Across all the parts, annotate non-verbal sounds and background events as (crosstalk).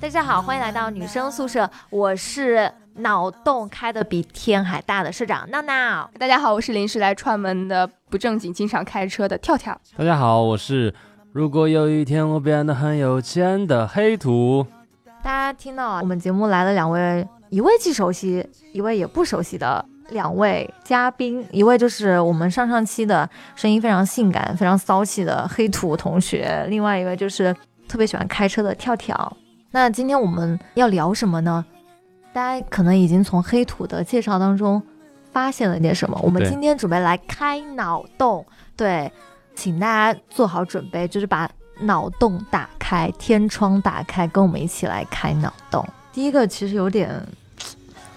大家好，欢迎来到女生宿舍，我是脑洞开的比天还大的社长闹闹。大家好，我是临时来串门的不正经、经常开车的跳跳。大家好，我是如果有一天我变得很有钱的黑土。大家听到我们节目来了两位，一位既熟悉，一位也不熟悉的两位嘉宾，一位就是我们上上期的声音非常性感、非常骚气的黑土同学，另外一位就是特别喜欢开车的跳跳。那今天我们要聊什么呢？大家可能已经从黑土的介绍当中发现了点什么。我们今天准备来开脑洞，对，请大家做好准备，就是把脑洞打开，天窗打开，跟我们一起来开脑洞。第一个其实有点，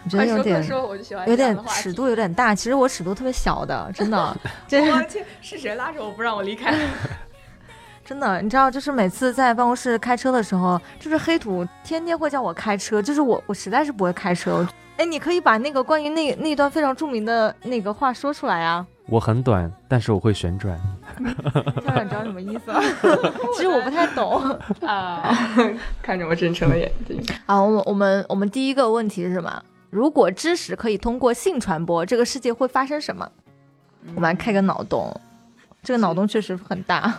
我觉得有点说，我就喜欢有点尺度有点大，其实我尺度特别小的，真的，(laughs) 真是我天，是谁拉着我不让我离开？(laughs) 真的，你知道，就是每次在办公室开车的时候，就是黑土天天会叫我开车，就是我我实在是不会开车。哎，你可以把那个关于那那段非常著名的那个话说出来啊。我很短，但是我会旋转。跳跳，你知道什么意思吗？(laughs) 其实我不太懂。啊，看着我真诚的眼睛。好，我们我们我们第一个问题是什么？如果知识可以通过性传播，这个世界会发生什么？我们来开个脑洞，这个脑洞确实很大。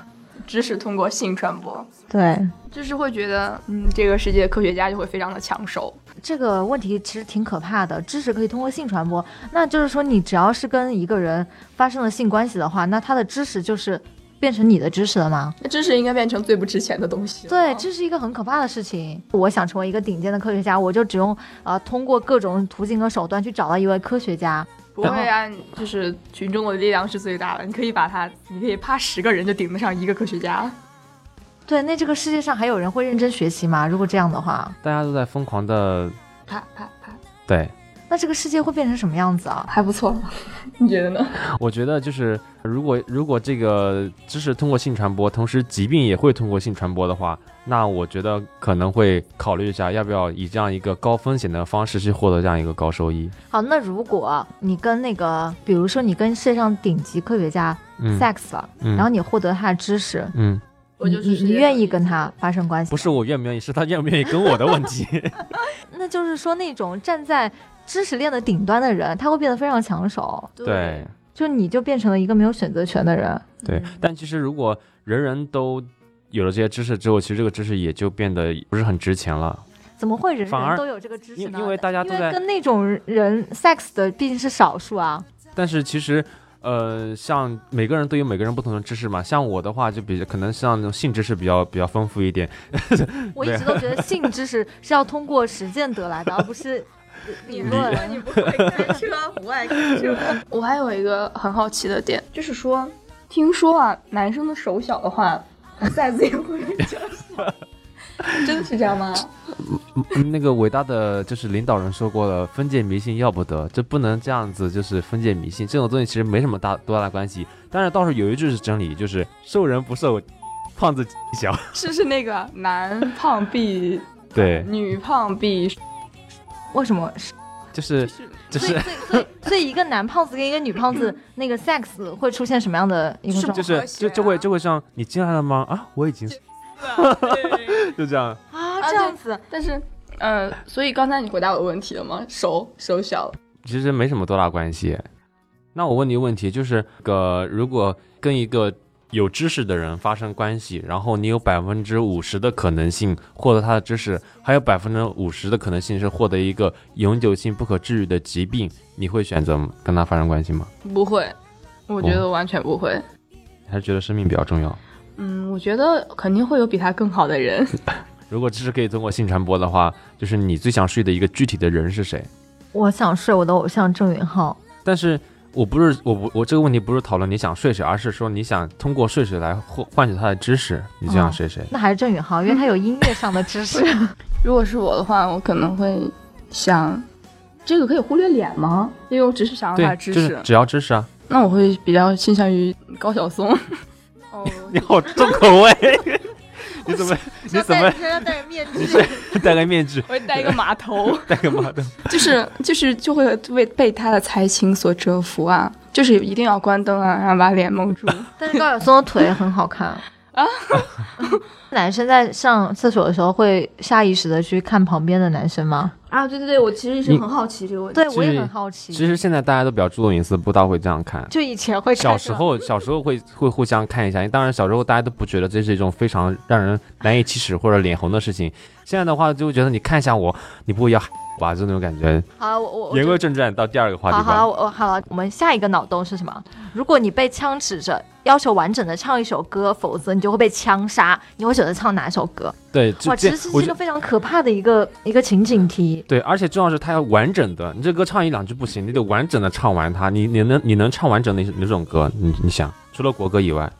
知识通过性传播，对，就是会觉得，嗯，这个世界科学家就会非常的抢手。这个问题其实挺可怕的。知识可以通过性传播，那就是说你只要是跟一个人发生了性关系的话，那他的知识就是变成你的知识了吗？那知识应该变成最不值钱的东西。对，这是一个很可怕的事情。我想成为一个顶尖的科学家，我就只用呃通过各种途径和手段去找到一位科学家。不会啊，就是群众的力量是最大的，你可以把他，你可以啪十个人就顶得上一个科学家。对，那这个世界上还有人会认真学习吗？如果这样的话，大家都在疯狂的啪啪啪，对，那这个世界会变成什么样子啊？还不错，你觉得呢？(laughs) 我觉得就是如果如果这个知识通过性传播，同时疾病也会通过性传播的话，那我觉得可能会考虑一下要不要以这样一个高风险的方式去获得这样一个高收益。好，那如果你跟那个，比如说你跟世界上顶级科学家嗯 sex 了，嗯，然后你获得他的知识，嗯，我就你你愿意跟他发生关系？不是，我愿不愿意，是他愿不愿意跟我的问题。(laughs) 那就是说那种站在知识链的顶端的人，他会变得非常抢手，对就你就变成了一个没有选择权的人。对，但其实如果人人都有了这些知识之后，其实这个知识也就变得不是很值钱了。怎么会人反而人都有这个知识呢？因因为大家都在跟那种人 sex 的毕竟是少数啊。但是其实，呃，像每个人都有每个人不同的知识嘛。像我的话，就比可能像那种性知识比较比较丰富一点。(laughs) 我一直都觉得性知识是要通过实践得来的，而不是理论。你不会开车，不爱开车。(laughs) 我还有一个很好奇的点，就是说，听说啊，男生的手小的话，size 也会比较小。真的是这样吗？嗯那个伟大的就是领导人说过了，封建迷信要不得，这不能这样子，就是封建迷信这种东西其实没什么大多大的关系。但是倒是有一句是真理，就是瘦人不瘦，胖子小。是是那个男胖必对，女胖必为什么？就是是就是所以所以 (laughs) 所以一个男胖子跟一个女胖子 (laughs) 那个 sex 会出现什么样的一个？就是就就会就会像你进来了吗？啊，我已经 (laughs) 就这样。啊这样子，但是呃，所以刚才你回答我的问题了吗？手手小，其实没什么多大关系。那我问你一个问题，就是个如果跟一个有知识的人发生关系，然后你有百分之五十的可能性获得他的知识，还有百分之五十的可能性是获得一个永久性不可治愈的疾病，你会选择跟他发生关系吗？不会，我觉得完全不会。还是觉得生命比较重要？嗯，我觉得肯定会有比他更好的人。(laughs) 如果知识可以通过性传播的话，就是你最想睡的一个具体的人是谁？我想睡我的偶像郑允浩。但是我不是我不我这个问题不是讨论你想睡谁，而是说你想通过睡谁来换换取他的知识，你就想睡谁？那还是郑宇浩，因为 (laughs) 他有音乐上的知识。(laughs) 如果是我的话，我可能会想，这个可以忽略脸吗？因为我只是想要他的，知识。就是只要知识啊。那我会比较倾向于高晓松。(laughs) 哦，你好重口味。你怎么 (laughs) 你怎么戴身上戴着面具？戴个面具，我会戴一个马头，(laughs) 戴个马头？就是就是就会为被他的才情所折服啊，就是一定要关灯啊，然后把脸蒙住。但是高晓松的腿很好看啊。(laughs) 男生在上厕所的时候会下意识的去看旁边的男生吗？啊，对对对，我其实是你很好奇这个问题。对，我也很好奇。其实现在大家都比较注重隐私，不大会这样看。就以前会看小时候小时候会会互相看一下，当然小时候大家都不觉得这是一种非常让人难以启齿或者脸红的事情。现在的话就会觉得你看一下我，你不会要吧？就那种感觉。好，我我我言归正传，到第二个话题好好了，我我好了，我们下一个脑洞是什么？如果你被枪指着，要求完整的唱一首歌，否则你就会被枪杀。你会选择唱哪首歌？对，就哇，其这实是一个非常可怕的一个一个情景题。对，而且重要是它要完整的，你这歌唱一两句不行，你得完整的唱完它。你你能你能唱完整哪哪种歌？你你想，除了国歌以外，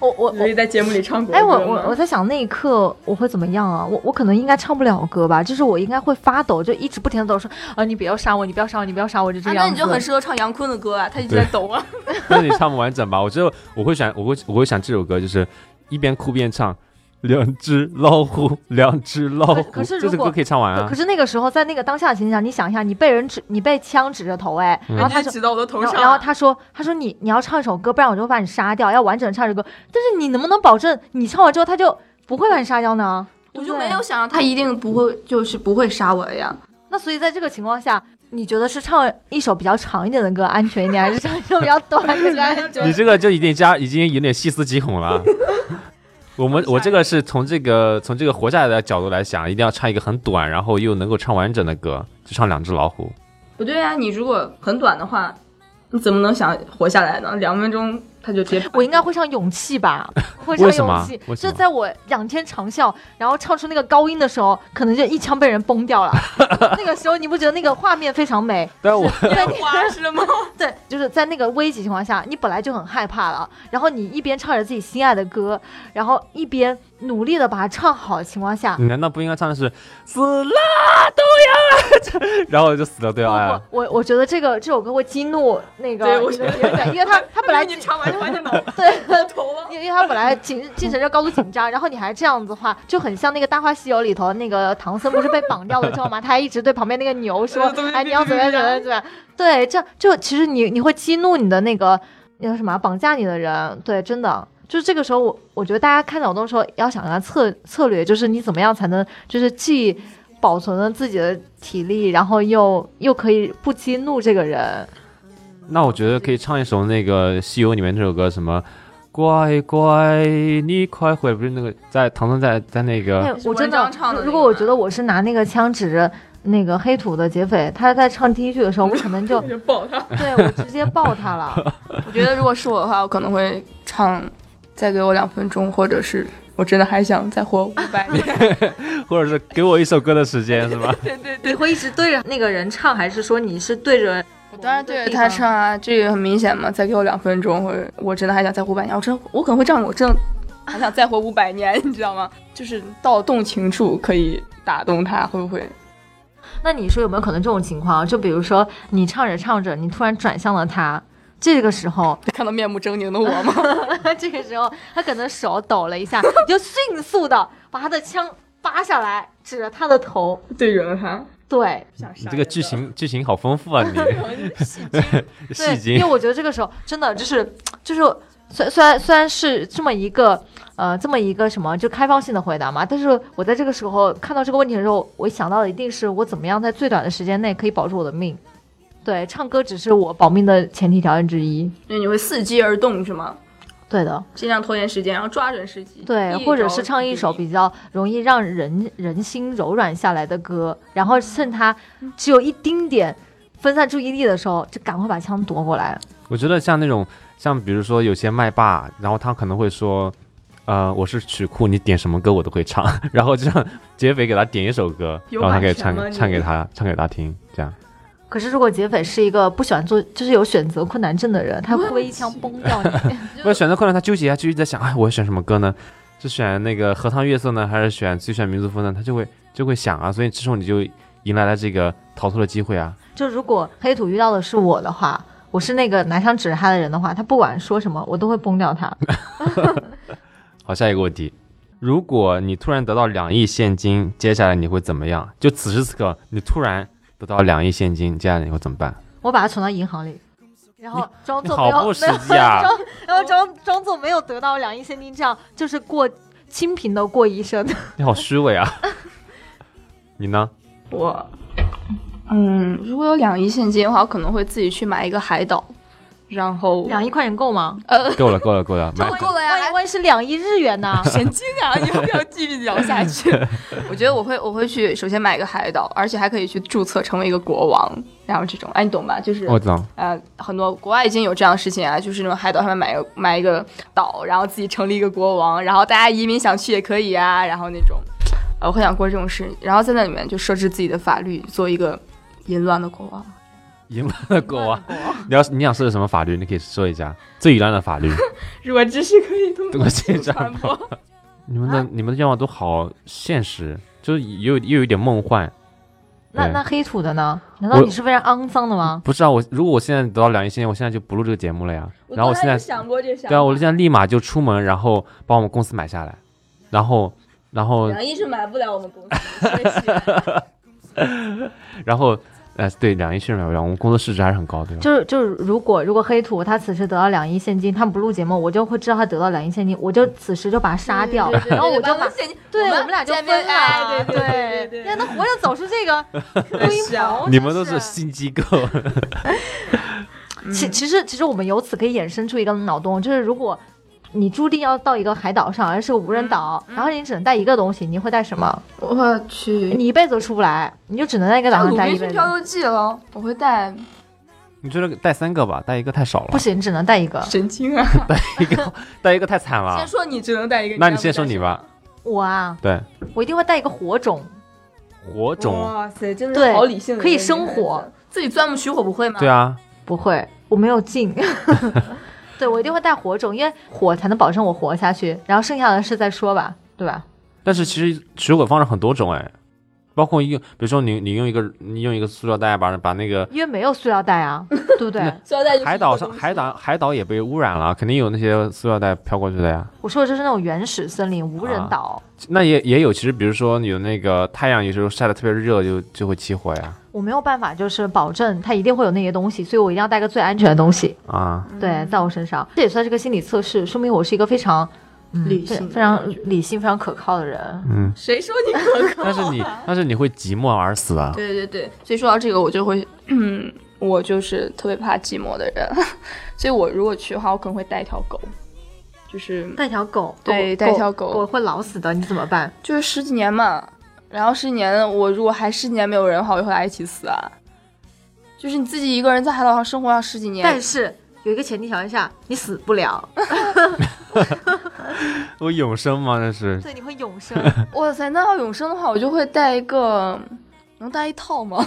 我 (laughs) 我我。在节目里唱过哎，我我我在想那一刻我会怎么样啊？我我可能应该唱不了歌吧，就是我应该会发抖，就一直不停的抖，说啊你不要杀我，你不要杀我，你不要杀我，就这样子。那你就很适合唱杨坤的歌啊，他一直在抖啊。(laughs) 那你唱不完整吧？我觉得我会选，我会我会想这首歌，就是一边哭边唱。两只老虎，(laughs) 两只老虎，可是如果这首歌可以唱完啊可。是那个时候，在那个当下的情景下，你想一下，你被人指，你被枪指着头，哎，嗯然后他说，指到我的头上然后他说，他说你你要唱一首歌，不然我就会把你杀掉，要完整的唱这首歌。但是你能不能保证你唱完之后他就不会把你杀掉呢？我就没有想到他一定不会，就是不会杀我的呀。那所以在这个情况下，你觉得是唱一首比较长一点的歌安全一点，还是唱一首比较短的歌安全？(laughs) 你这个就已经加，已经有点细思极恐了。我们我这个是从这个从这个活下来的角度来想，一定要唱一个很短，然后又能够唱完整的歌，就唱两只老虎。不对啊，你如果很短的话，你怎么能想活下来呢？两分钟他就直接。我应该会唱勇气吧，(laughs) 会唱勇气就在我仰天长啸，然后唱出那个高音的时候，可能就一枪被人崩掉了。(laughs) 那个时候你不觉得那个画面非常美？但我烟 (laughs) 花是吗？对，就是在那个危急情况下，你本来就很害怕了，然后你一边唱着自己心爱的歌，然后一边努力的把它唱好的情况下，你难道不应该唱的是死了都要爱，(laughs) 然后就死了都要爱我？我我觉得这个这首歌会激怒那个因为他 (laughs) 他本来你唱完 (laughs) 就完全脑对。头了。因为他本来精精神就高度紧张，然后你还这样子的话，就很像那个《大话西游》里头那个唐僧不是被绑掉了之后嘛，他还一直对旁边那个牛说对对：“对哎，你要怎么样怎么样怎么样？”对，这样就其实你你会激怒你的那个那个什么绑架你的人，对，真的就是这个时候我我觉得大家看脑洞的时候要想一个策策略，就是你怎么样才能就是既保存了自己的体力，然后又又可以不激怒这个人。那我觉得可以唱一首那个《西游》里面那首歌，什么“乖乖你快回来”，不是那个在唐僧在在那哎个，我真的如果我觉得我是拿那个枪指着那个黑土的劫匪，他在唱第一句的时候，我可能就 (laughs) 就抱他。对我直接抱他了。(laughs) 我觉得如果是我的话，我可能会唱《再给我两分钟》，或者是我真的还想再活五百年。(laughs) 或者是给我一首歌的时间，是吧？对对你会一直对着那个人唱，还是说你是对着？我当然对着他唱啊，这个很明显嘛。再给我两分钟，或者我真的还想再活五百年。我真我可能会这样，我真的还想再活五百年，你知道吗？就是到动情处可以打动他，会不会？那你说有没有可能这种情况？就比如说你唱着唱着，你突然转向了他，这个时候，(laughs) 看到面目狰狞的我吗？(laughs) 这个时候他可能手抖了一下，(laughs) 就迅速的把他的枪拔下来，指着他的头。对准了他，对你这个剧情剧情好丰富啊，你戏对，因精为。我觉得这个时候真的就是就是，虽虽然虽然是这么一个呃这么一个什么就开放性的回答嘛，但是我在这个时候看到这个问题的时候，我想到的一定是我怎么样在最短的时间内可以保住我的命。对，唱歌只是我保命的前提条件之一。因为你会伺机而动是吗？对的，尽量拖延时间，然后抓准时机。对，或者是唱一首比较容易让人人心柔软下来的歌，然后趁他只有一丁点分散注意力的时候，就赶快把枪夺过来。我觉得像那种像比如说有些麦霸，然后他可能会说，呃，我是曲库，你点什么歌我都会唱，(laughs) 然后就让劫匪给他点一首歌，然后他可以唱唱给他唱给他听，这样。可是如果劫匪是一个不喜欢做，就是有选择困难症的人，他会不会一枪崩掉你？(laughs) 为了选择困难，他纠结啊，就一直在想，哎，我要选什么歌呢？是选那个荷塘月色呢，还是选最炫民族风呢？他就会就会想啊，所以这时候你就迎来了这个逃脱的机会啊。就如果黑土遇到的是我的话，我是那个拿枪指着他的人的话，他不管说什么，我都会崩掉他。(laughs) 好，下一个问题，如果你突然得到两亿现金，接下来你会怎么样？就此时此刻，你突然得到两亿现金，接下来你会怎么办？我把它存到银行里，然后装作没有好不实没有啊！装，然后装装作没有得到两亿现金，这样就是过清贫的过一生。(laughs) 你好虚伪啊！(laughs) 你呢？我，嗯，如果有两亿现金的话，我可能会自己去买一个海岛，然后两亿块钱够吗？呃，(laughs) 够了，够了，够了，(laughs) 买够了呀万一万一是两亿日元呢？(laughs) 神经啊！你要不要继续聊下去？我觉得我会，我会去首先买一个海岛，而且还可以去注册成为一个国王，然后这种，哎，你懂吧？就是我知道，呃，很多国外已经有这样的事情啊，就是那种海岛上面买个买一个岛，然后自己成立一个国王，然后大家移民想去也可以啊，然后那种，呃，我很想过这种事，然后在那里面就设置自己的法律，做一个淫乱的国王。淫乱的国王。你要你想设置什么法律？你可以说一下最淫乱的法律。(laughs) 如果知识可以通过线播，(laughs) 你们的你们的愿望都好现实，就是又又有一点梦幻。那那黑土的呢？难道你是非常肮脏的吗？不是啊，我如果我现在得到两亿现金，我现在就不录这个节目了呀。然后我现在想过这个想对啊，我现在立马就出门，然后把我们公司买下来，然后然后两亿是买不了我们公司。(laughs) 然后呃，对，两亿确实买不了，我们工作市值还是很高，对吧？就是就是，如果如果黑土他此时得到两亿现金，他不录节目，我就会知道他得到两亿现金，我就此时就把他杀掉，对对对然后我就把现金，对我们俩就见面分了。哎对对对那活着走出这个录音棚，你们都是真新机构，(laughs) 其其实其实我们由此可以衍生出一个脑洞，就是如果你注定要到一个海岛上，而是个无人岛，然后你只能带一个东西，你会带什么？我去，你一辈子都出不来，你就只能在一个岛上鲁待一辈子。滨逊漂流记了，我会带你觉得带三个吧，带一个太少了不，行，只能带一个。神经啊！(laughs) 带一个 (laughs) 带一个太惨了先。说你只能带一个，那你先说你吧。我啊，对，我一定会带一个火种，火种，哇塞，真的好理性的可以生火自己钻木取火不会吗？对啊，不会，我没有劲。(laughs) 对，我一定会带火种，因为火才能保证我活下去。然后剩下的事再说吧，对吧？但是其实取火方式很多种哎，包括用，比如说你你用一个你用一个塑料袋把把那个因为没有塑料袋啊，(laughs) 对不对？塑料袋海岛上海岛海岛也被污染了，肯定有那些塑料袋飘过去的呀。我说的就是那种原始森林无人岛。那也也有，其实比如说有那个太阳有时候晒得特别热，就就会起火呀。我没有办法，就是保证它一定会有那些东西，所以我一定要带个最安全的东西。啊，对，在我身上，这也算是个心理测试，说明我是一个非常、嗯、理性非非常理性、非常可靠的人。嗯，谁说你可靠？但是你但是你会寂寞而死啊。对对对，所以说到这个，我就会，嗯，我就是特别怕寂寞的人，(laughs) 所以我如果去的话，我可能会带一条狗，就是带条狗，对带条狗我会老死的，你怎么办？就是十几年嘛，然后十几年，我如果还十几年没有人的话，我就和他一起死啊。就是你自己一个人在海岛上生活要十几年，但是有一个前提条件下，你死不了，(laughs) 我永生吗？那是对，你会永生。(laughs) 哇塞，那要永生的话，我就会带一个，能带一套吗？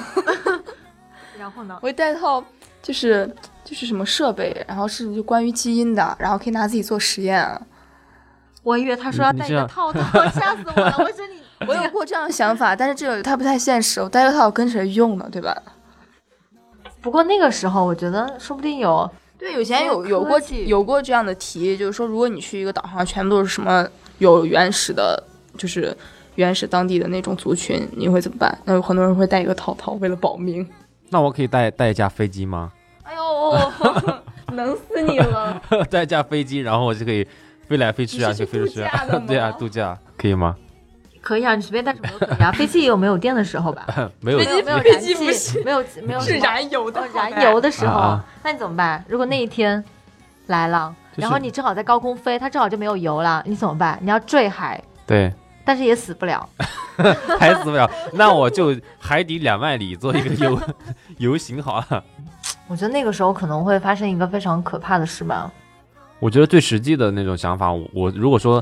(laughs) 然后呢？我会带一套，就是就是什么设备，然后是就关于基因的，然后可以拿自己做实验啊。我以为他说要带一个套套，吓死我了！我说你，我有过这样的想法，但是这个它不太现实。我带一套跟谁用呢？对吧？不过那个时候我觉得说不定有对，以前有有过有过这样的题，就是说，如果你去一个岛上，全部都是什么有原始的，就是原始当地的那种族群，你会怎么办？那有很多人会带一个套套，为了保命。那我可以带带一架飞机吗？(laughs) 哎呦，能死你了！(laughs) 带一架飞机，然后我就可以飞来飞去啊，就飞出去啊 (laughs) 对啊，度假可以吗？可以啊，你随便带什么都可以啊。(laughs) 飞机也有没有电的时候吧？(laughs) 没有飞机没有飞燃气机，没有没有是燃油的哦，燃油的时候，啊那你怎么办？如果那一天来了，就是然后你正好在高空飞，它正好就没有油了，你怎么办？你要坠海，对，但是也死不了。(laughs) 还死不了，那我就海底两万里做一个游游行好了。我觉得那个时候可能会发生一个非常可怕的事吧。我觉得最实际的那种想法，我我如果说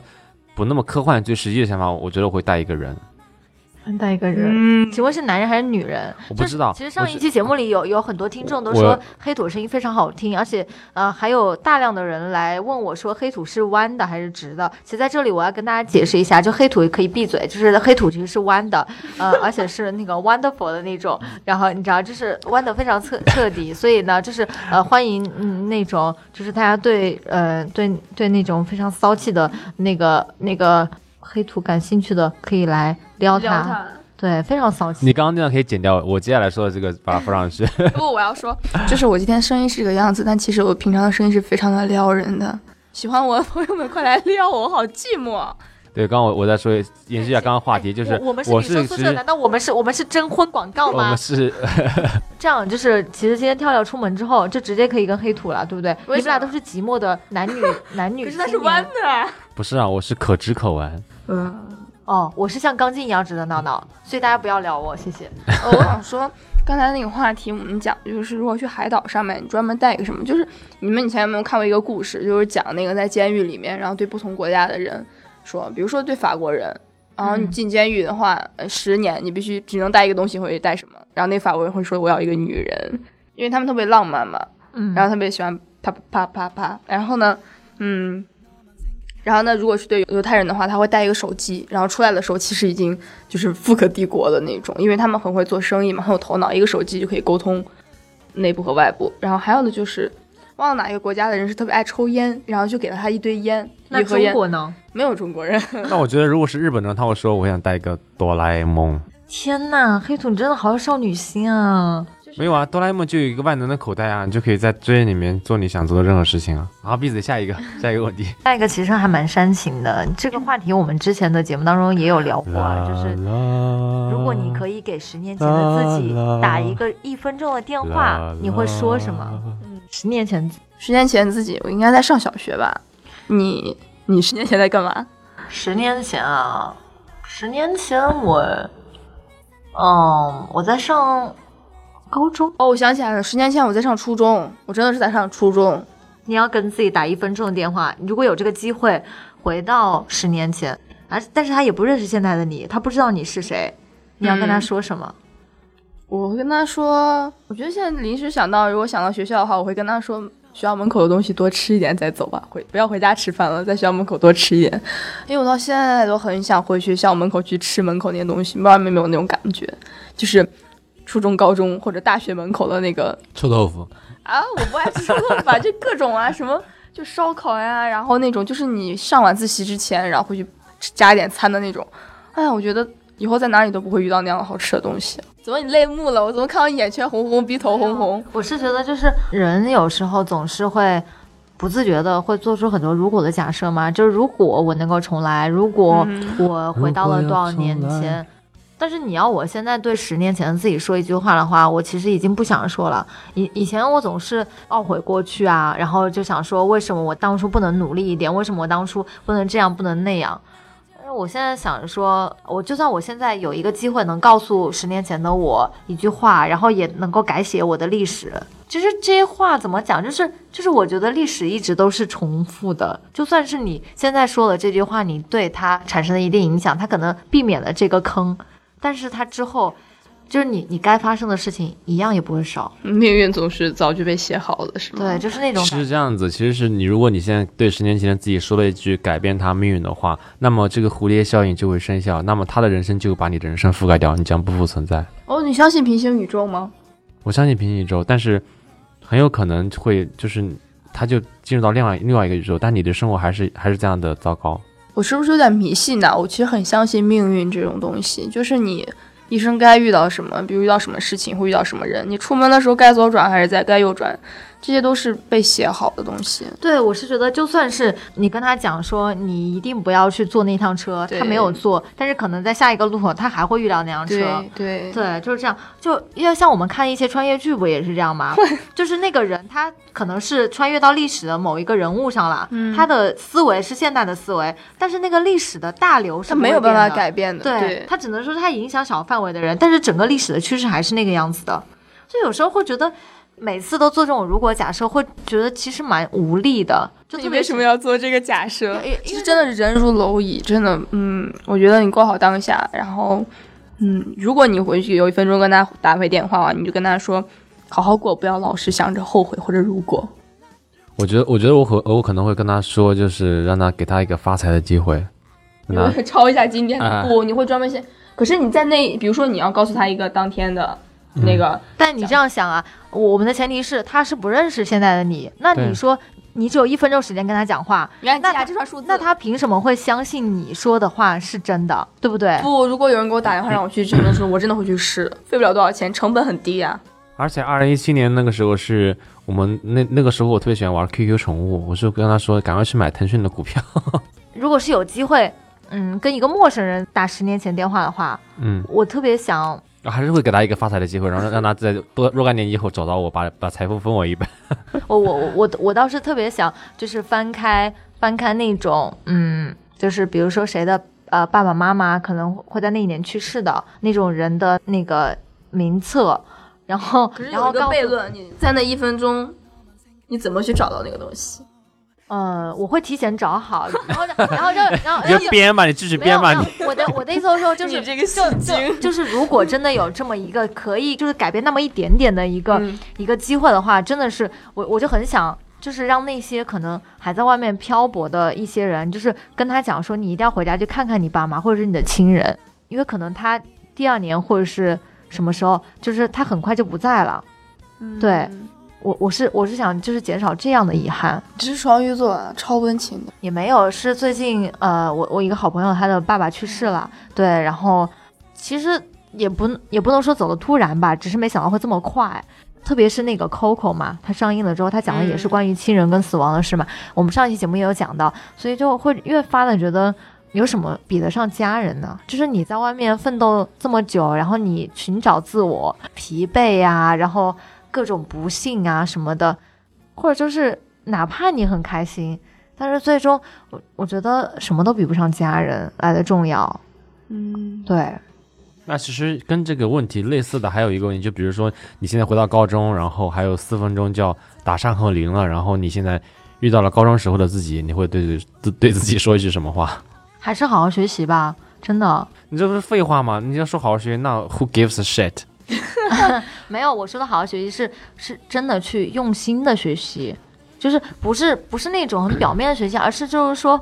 不那么科幻，最实际的想法，我觉得我会带一个人。带一个人，嗯，请问是男人还是女人？我不知道其实上一期节目里有有很多听众都说黑土声音非常好听，而且呃还有大量的人来问我说黑土是弯的还是直的。其实在这里我要跟大家解释一下，就黑土可以闭嘴，就是黑土其实是弯的，呃而且是那个 wonderful 的那种，然后你知道就是弯的非常彻彻底，所以呢就是呃欢迎嗯那种就是大家对呃对对那种非常骚气的那个那个。黑土感兴趣的，可以来撩他。对，非常骚气。你刚刚那段可以剪掉，我接下来说的这个把它放上去。(laughs) 不过我要说，就是我今天声音是这个样子，但其实我平常的声音是非常的撩人的。喜欢我的朋友们，快来撩我，我好寂寞。对，刚刚我我再说延续一下刚刚话题，就是我我们是女生宿舍，难道我们是我们是征婚广告吗我们？是 (laughs) 这样就是，其实今天跳跳出门之后，就直接可以跟黑土了，对不对？你们俩都是寂寞的男女 (laughs) 男女可是青年。它是弯的。不是啊？我是可直可弯。嗯，哦，我是像钢筋一样直的闹闹，所以大家不要聊我，谢谢。呃我想说，刚才那个话题我们讲，就是如果去海岛上面，你专门带一个什么？就是你们以前有没有看过一个故事，就是讲那个在监狱里面，然后对不同国家的人说，比如说对法国人，然后你嗯进监狱的话，呃十年你必须只能带一个东西，会带什么？然后那法国人会说我要一个女人，因为他们特别浪漫嘛，嗯，然后特别喜欢啪啪啪啪啪，然后呢，嗯。然后呢，如果是对犹太人的话，他会带一个手机，然后出来的时候其实已经就是富可敌国的那种，因为他们很会做生意嘛，很有头脑，一个手机就可以沟通内部和外部。然后还有的就是，忘了哪一个国家的人是特别爱抽烟，然后就给了他一堆烟，那一盒烟中。国呢？没有中国人，那我觉得如果是日本人，他会说我想带一个哆啦 A 梦。天呐，黑土你真的好有少女心啊！没有啊，哆啦 A 梦就有一个万能的口袋啊，你就可以在追里面做你想做的任何事情啊。好，闭嘴，下一个，(laughs) 下一个问题。下一个其实还蛮煽情的，这个话题我们之前的节目当中也有聊过啊，就是如果你可以给十年前的自己打一个一分钟的电话，你会说什么？嗯，十年前十年前自己我应该在上小学吧？你你十年前在干嘛？十年前啊，十年前我，嗯，我在上高中。哦，我想起来了，十年前我在上初中，我真的是在上初中。你要跟自己打一分钟的电话，如果有这个机会回到十年前，而但是他也不认识现在的你，他不知道你是谁，你要跟他嗯说什么？我会跟他说，我觉得现在临时想到，如果想到学校的话，我会跟他说，学校门口的东西多吃一点再走吧，回不要回家吃饭了，在学校门口多吃一点。因为我到现在都很想回学校门口去吃门口那些东西，不知道你有没有那种感觉，就是初中、高中或者大学门口的那个臭豆腐，啊，我不爱吃臭豆腐吧，(laughs) 就各种啊，什么就烧烤呀，然后那种就是你上晚自习之前，然后会去吃加一点餐的那种。哎呀，我觉得以后在哪里都不会遇到那样好吃的东西。怎么你泪目了？我怎么看到眼圈红红，鼻头红红？我是觉得，就是人有时候总是会不自觉的会做出很多如果的假设嘛，就是如果我能够重来，如果嗯我回到了多少年前。但是你要我现在对十年前的自己说一句话的话，我其实已经不想说了。以以前我总是懊悔过去啊，然后就想说为什么我当初不能努力一点，为什么我当初不能这样不能那样。但是我现在想说，我就算我现在有一个机会能告诉十年前的我一句话，然后也能够改写我的历史。其实这些话怎么讲，就是就是我觉得历史一直都是重复的，就算是你现在说了这句话，你对它产生了一定影响，它可能避免了这个坑，但是它之后。就是你，你该发生的事情一样也不会少，命运总是早就被写好了，是吗？对，就是那种感是这样子。其实是你，如果你现在对十年前的自己说了一句改变他命运的话，那么这个蝴蝶效应就会生效，那么他的人生就会把你的人生覆盖掉，你将不复存在。哦，你相信平行宇宙吗？我相信平行宇宙，但是很有可能会就是他就进入到另外另外一个宇宙，但你的生活还是还是这样的糟糕。我是不是有点迷信呢、我其实很相信命运这种东西，就是你一生该遇到什么，比如遇到什么事情，会遇到什么人，你出门的时候该左转还是在该右转，这些都是被写好的东西。对，我是觉得，就算是你跟他讲说你一定不要去坐那趟车，他没有坐，但是可能在下一个路口他还会遇到那辆车。对对对，就是这样。就因为像我们看一些穿越剧，不也是这样吗？(laughs) 就是那个人他可能是穿越到历史的某一个人物上了，嗯他的思维是现代的思维，但是那个历史的大流是他没有办法改变的。对对，他只能说他影响小范围的人，但是整个历史的趋势还是那个样子的。所以有时候会觉得，每次都做这种如果假设，会觉得其实蛮无力的。就特别是你为什么要做这个假设因为？其实真的是人如蝼蚁，真的，嗯，我觉得你过好当下，然后，嗯，如果你回去有一分钟跟他打回电话，你就跟他说，好好过，不要老是想着后悔或者如果。我觉得，我觉得我可我可能会跟他说，就是让他给他一个发财的机会。你 (laughs) 会抄一下经典的哎不？你会专门写。可是你在那，比如说你要告诉他一个当天的那个，但你这样想啊，我们的前提是他是不认识现在的你，那你说你只有一分钟时间跟他讲话，那他这串数字。那他凭什么会相信你说的话是真的，对不对？不，如果有人给我打电话让我去真的说，我真的会去试，费不了多少钱，成本很低啊、而且二零一七年那个时候是我们那那个时候我特别喜欢玩 QQ 宠物，我就跟他说赶快去买腾讯的股票。(laughs) 如果是有机会，嗯，跟一个陌生人打十年前电话的话，嗯，我特别想，还是会给他一个发财的机会，然后让他在多若干年以后找到我，把把财富分我一半。(laughs) 我我我我我倒是特别想，就是翻开翻开那种，嗯，就是比如说谁的呃爸爸妈妈可能会在那一年去世的那种人的那个名册，然后可是有一个然后告诉悖论，你在那一分钟，你怎么去找到那个东西？呃，我会提前找好，然后呢然后就然后你就编吧，你继续没有编吧，你，我的我的意思是说，(laughs) 就是你这个戏精，就是如果真的有这么一个可以就是改变那么一点点的一个、嗯一个机会的话，真的是我我就很想。就是让那些可能还在外面漂泊的一些人，就是跟他讲说，你一定要回家去看看你爸妈或者是你的亲人，因为可能他第二年或者是什么时候，就是他很快就不在了。对我我是我是想就是减少这样的遗憾，这是双鱼座啊，超温情的。也没有，是最近呃，我我一个好朋友，他的爸爸去世了，对，然后其实也不也不能说走的突然吧，只是没想到会这么快。特别是那个 Coco 嘛，它上映了之后，它讲的也是嗯关于亲人跟死亡的事嘛。我们上一期节目也有讲到，所以就会越发的觉得有什么比得上家人呢？就是你在外面奋斗这么久，然后你寻找自我，疲惫呀、然后各种不幸啊什么的，或者就是哪怕你很开心，但是最终我我觉得什么都比不上家人来的重要。嗯，对，那其实跟这个问题类似的还有一个问题，就比如说你现在回到高中，然后还有四分钟就要打上课铃了，然后你现在遇到了高中时候的自己，你会对对对自己说一句什么话？还是好好学习吧，真的。你这不是废话吗？你要说好好学习，那 who gives a shit？(laughs) 没有，我说的好好学习是是真的去用心的学习，就是不是不是那种很表面的学习，而是就是说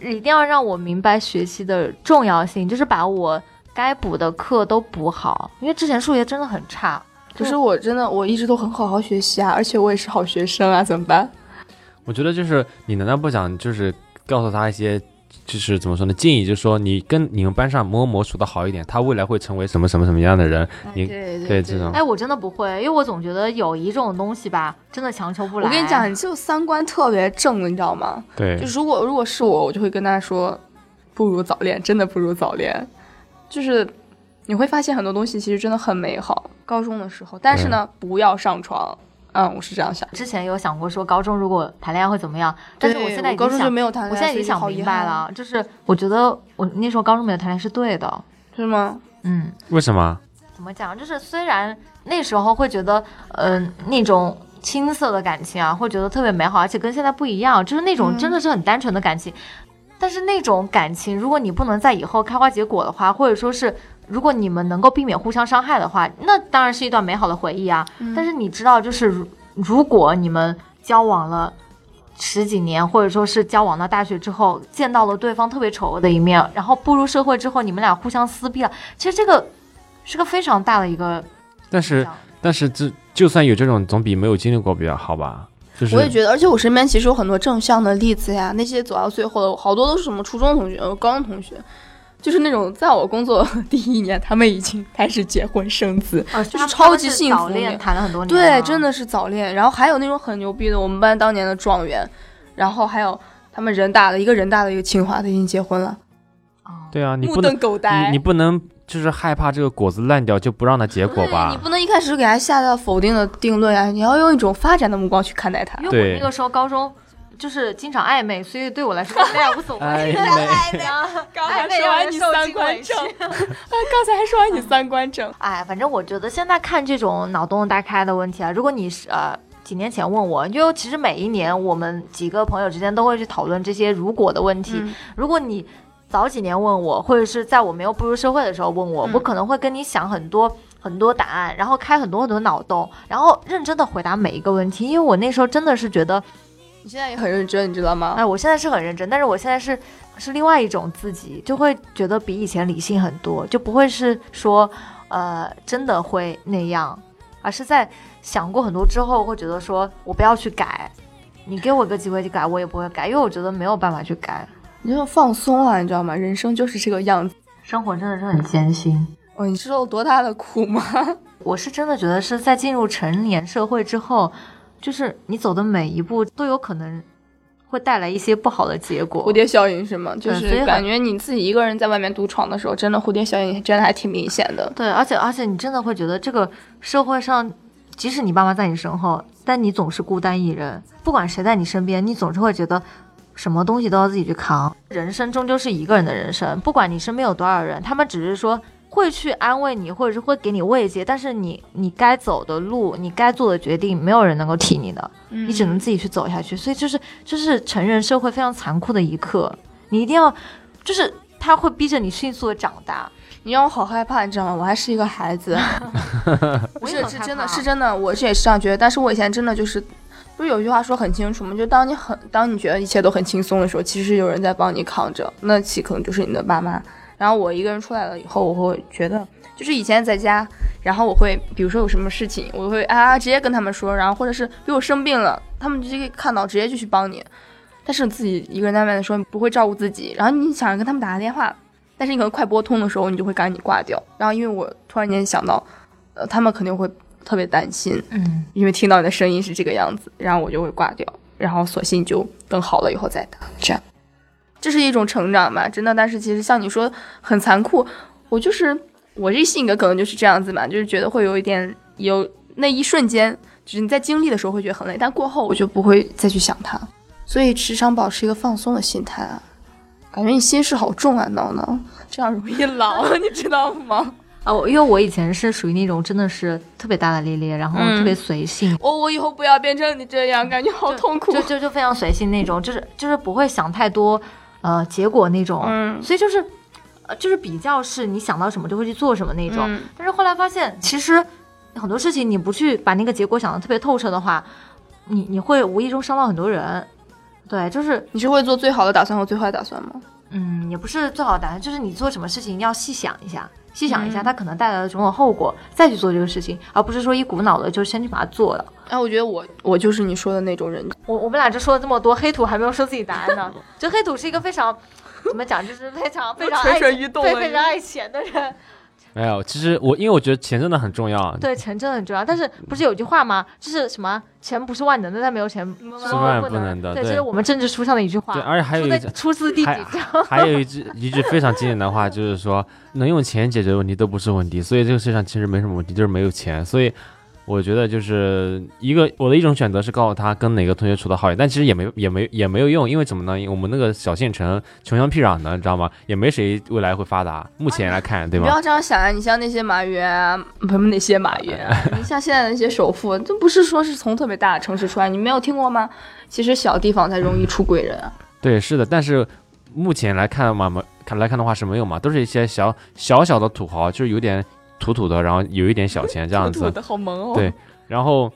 一定要让我明白学习的重要性，就是把我该补的课都补好，因为之前数学真的很差。可是我真的我一直都很好好学习啊，而且我也是好学生啊，怎么办？我觉得就是你难道不想就是告诉他一些就是怎么说呢建议，就是说你跟你们班上某某某处的好一点，他未来会成为什么什么什么样的人？你对对这种哎，我真的不会，因为我总觉得友谊这种东西吧，真的强求不来。我跟你讲，你就三观特别正，你知道吗？对就如果如果是我，我就会跟他说，不如早恋，真的不如早恋。就是你会发现很多东西其实真的很美好，高中的时候，但是呢，不要上床。嗯，我是这样想。之前有想过说高中如果谈恋爱会怎么样，但是我现在已经想高中就没有谈恋爱，我现在已经想明白，了，就是我觉得我那时候高中没有谈恋爱是对的，(laughs) 是吗？嗯，为什么？怎么讲？就是虽然那时候会觉得，嗯、那种青涩的感情啊，会觉得特别美好，而且跟现在不一样，就是那种嗯真的是很单纯的感情。但是那种感情，如果你不能在以后开花结果的话，或者说是如果你们能够避免互相伤害的话，那当然是一段美好的回忆啊。但是你知道，就是如如果你们交往了。十几年，或者说是交往到大学之后，见到了对方特别丑恶的一面，然后步入社会之后，你们俩互相撕逼了。其实这个是个非常大的一个但是但是这就算有这种，总比没有经历过比较好吧？就是我也觉得，而且我身边其实有很多正向的例子呀，那些走到最后的，好多都是什么初中同学、呃高中同学，就是那种在我工作 (laughs) 第一年，他们已经开始结婚生子，啊，就是超级幸福早恋谈了很多年，对，真。的是早恋。然后还有那种很牛逼的，我们班当年的状元，然后还有他们人大的一个人大的一个清华的已经结婚了，哦对啊，你目不能瞪口呆。你你不能就是害怕这个果子烂掉就不让它结果吧你？不能一开始给他下到否定的定论啊，你要用一种发展的目光去看待他。因为对我那个时候高中就是经常暧昧，所以对我来说谈恋爱无所谓。(laughs) 暧昧刚才说完你三观正。(laughs) 刚才还说完你三观正，哎，反正我觉得现在看这种脑洞大开的问题啊，如果你是呃几年前问我，因为其实每一年我们几个朋友之间都会去讨论这些如果的问题。嗯。如果你早几年问我，或者是在我没有步入社会的时候问我，嗯。我可能会跟你想很多很多答案，然后开很多很多脑洞，然后认真的回答每一个问题，因为我那时候真的是觉得，你现在也很认真，你知道吗？哎，我现在是很认真，但是我现在是是另外一种自己，就会觉得比以前理性很多，就不会是说呃真的会那样，而是在想过很多之后，会觉得说我不要去改，你给我个机会去改，我也不会改，因为我觉得没有办法去改。你就放松了，你知道吗？人生就是这个样子，生活真的是很艰辛。哦，你知道多大的苦吗？(laughs) 我是真的觉得是在进入成年社会之后，就是你走的每一步都有可能会带来一些不好的结果。蝴蝶效应是吗？就是感觉你自己一个人在外面独闯的时候，真的蝴蝶效应真的还挺明显的。对，而且而且你真的会觉得这个社会上，即使你爸妈在你身后，但你总是孤单一人。不管谁在你身边，你总是会觉得什么东西都要自己去扛。人生终究是一个人的人生，不管你身边有多少人，他们只是说会去安慰你，或者是会给你慰藉，但是你你该走的路，你该做的决定，没有人能够替你的，你只能自己去走下去。所以就是就是成人社会非常残酷的一刻，你一定要就是。他会逼着你迅速的长大，你让我好害怕，你知道吗？我还是一个孩子，(laughs) 不我也是是真的是真的，我是也是这样觉得。但是我以前真的就是，不是有句话说很清楚吗？就当你很当你觉得一切都很轻松的时候，其实有人在帮你扛着，那其可能就是你的爸妈。然后我一个人出来了以后，我会觉得，就是以前在家，然后我会比如说有什么事情，我会啊直接跟他们说，然后或者是比如我生病了，他们直接看到直接就去帮你。但是自己一个人在外面的时候，不会照顾自己，然后你想跟他们打个电话，但是你可能快拨通的时候，你就会赶紧挂掉。然后因为我突然间想到，呃，他们肯定会特别担心，嗯。因为听到你的声音是这个样子，然后我就会挂掉，然后索性就等好了以后再打，这样，这是一种成长吧，真的。但是其实像你说很残酷，我就是我这性格可能就是这样子嘛，就是觉得会有一点有那一瞬间，就是你在经历的时候会觉得很累，但过后我就不会再去想它，所以时常保持一个放松的心态啊。感觉你心事好重啊，闹闹，这样容易老，(laughs) 你知道吗？啊，我因为我以前是属于那种真的是特别大大咧咧，然后嗯特别随性，我我以后不要变成你这样，感觉好痛苦。就就就非常随性那种，就是就是不会想太多，呃，结果那种，嗯所以就是，呃，就是比较是你想到什么就会去做什么那种。嗯但是后来发现，其实很多事情你不去把那个结果想的特别透彻的话，你你会无意中伤到很多人。对，就是你是会做最好的打算和最坏的打算吗？嗯，也不是最好的打算，就是你做什么事情要细想一下，细想一下嗯它可能带来的种种后果，再去做这个事情，而不是说一股脑的就先去把它做了。哎，我觉得我我就是你说的那种人，我我们俩这说了这么多，黑土还没有说自己答案呢。(laughs) 就黑土是一个非常怎么讲，就是非常非常 (laughs) 爱蠢蠢欲动对非常爱钱的人。没有，其实我因为我觉得钱真的很重要，对，钱真的很重要。但是不是有句话吗？就是什么钱不是万能的，但没有钱是万不不能的对，这对是我们政治书上的一句话。对，而且还有一句出自第几还章？还有一句一句非常经典的话，就是说能用钱解决的问题都不是问题，所以这个世界上其实没什么问题，就是没有钱。所以我觉得就是一个我的一种选择是告诉他跟哪个同学处的好一点，但其实也没也没也没有用，因为怎么呢？我们那个小县城穷乡僻壤的，你知道吗？也没谁未来会发达，目前来看，对吧不？要这样想啊！你像那些马云啊，不是那些马云啊，你像现在的那些首富，都不是说是从特别大的城市出来，你没有听过吗？其实小地方才容易出贵人啊。对，是的，但是目前来看嘛，没看来看的话是没有嘛，都是一些小小小的土豪，就是有点土土的，然后有一点小钱 (laughs) 这样子。的好萌哦。对然后，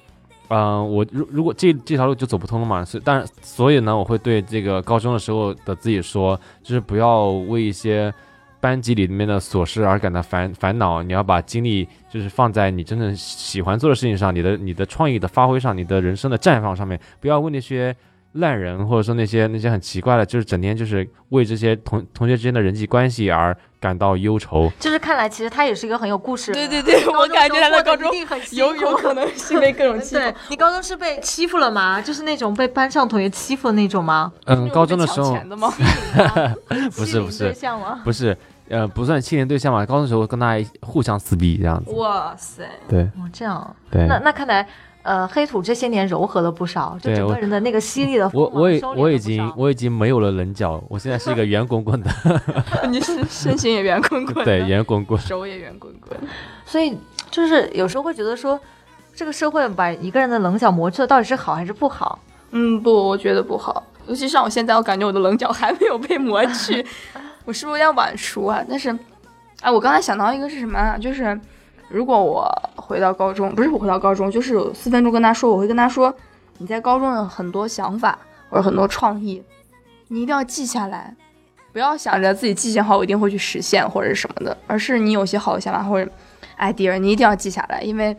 嗯、我如如果这这条路就走不通了嘛，所以但所以呢，我会对这个高中的时候的自己说，就是不要为一些班级里面的琐事而感到烦烦恼，你要把精力就是放在你真正喜欢做的事情上，你的你的创意的发挥上，你的人生的绽放上面，不要为那些。烂人，或者说那些那些很奇怪的，就是整天就是为这些同同学之间的人际关系而感到忧愁。就是看来其实他也是一个很有故事的对人。对对，我感觉他的时候过高中一定很辛有苦有可能是被各种欺负对。你高中是被欺负了吗？就是那种被班上同学欺负的那种吗？嗯，高中的时候抢钱的吗？(laughs) 不是不是对象吗？不是，呃，不算欺凌对象嘛。高中的时候跟大家互相撕逼这样子。哇塞！对哦，这样，对，那那看来，呃，黑土这些年柔和了不少，就整个人的那个犀利的锋我我已我已经我已经没有了棱角，我现在是一个圆滚滚的，(laughs) 你是身形也圆滚滚，对，圆滚滚。手也圆滚滚。(laughs) 所以就是有时候会觉得说，这个社会把一个人的棱角磨去了，到底是好还是不好？嗯，不，我觉得不好。尤其像我现在，我感觉我的棱角还没有被磨去，(laughs) 我是不是有点晚熟啊？但是，哎，我刚才想到一个是什么啊？就是如果我回到高中，不是我回到高中，就是有四分钟跟他说，我会跟他说，你在高中的很多想法或者很多创意，你一定要记下来，不要想着自己记性好，我一定会去实现或者是什么的，而是你有些好的想法或者 idea，你一定要记下来，因为，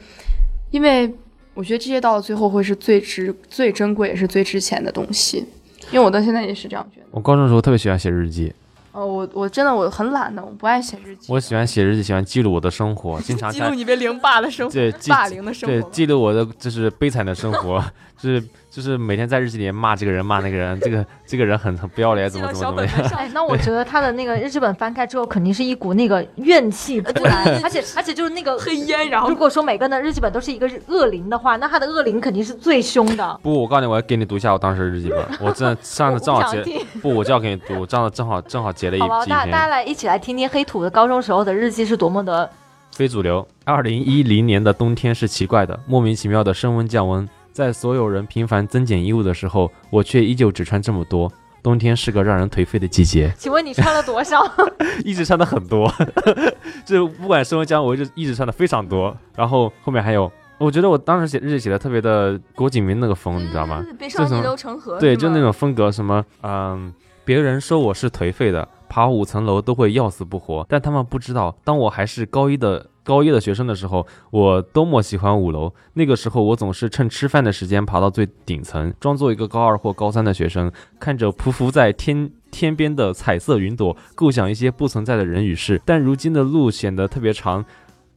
因为我觉得这些到了最后会是最值、最珍贵也是最值钱的东西，因为我到现在也是这样觉得。我高中的时候特别喜欢写日记，哦，我我真的我很懒的，我不爱写日记。我喜欢写日记，喜欢记录我的生活，经常记录你被凌霸的生活，对霸凌的生活对。记录我的就是悲惨的生活，就是就是每天在日记里面骂这个人骂那个人，这个这个人很很不要脸，怎么怎么怎么样。哎，那我觉得他的那个日记本翻开之后，肯定是一股那个怨气不来，而且而且就是那个黑烟，然后如果说每个人的日记本都是一个恶灵的话，那他的恶灵肯定是最凶的。不，我告诉你，我要给你读一下我当时的日记本，我真的 (laughs) 上次正好截，不我就要给你读，我这样正好正好截了一好吧，大大家来一起来听听黑土的高中时候的日记是多么的非主流。二零一零年的冬天是奇怪的，莫名其妙的升温降温，在所有人频繁增减衣物的时候，我却依旧只穿这么多。冬天是个让人颓废的季节，请问你穿了多少？(laughs) 一直穿的很多，(laughs) 就不管升温降温，我就一直穿的非常多。然后后面还有，我觉得我当时写日记写的特别的郭敬明那个风，你知道吗？悲伤逆流成河。对，就那种风格，什么，嗯，别人说我是颓废的，爬五层楼都会要死不活，但他们不知道，当我还是高一的高一的学生的时候，我多么喜欢五楼。那个时候，我总是趁吃饭的时间爬到最顶层，装作一个高二或高三的学生，看着匍匐在天天边的彩色云朵，构想一些不存在的人与事。但如今的路显得特别长，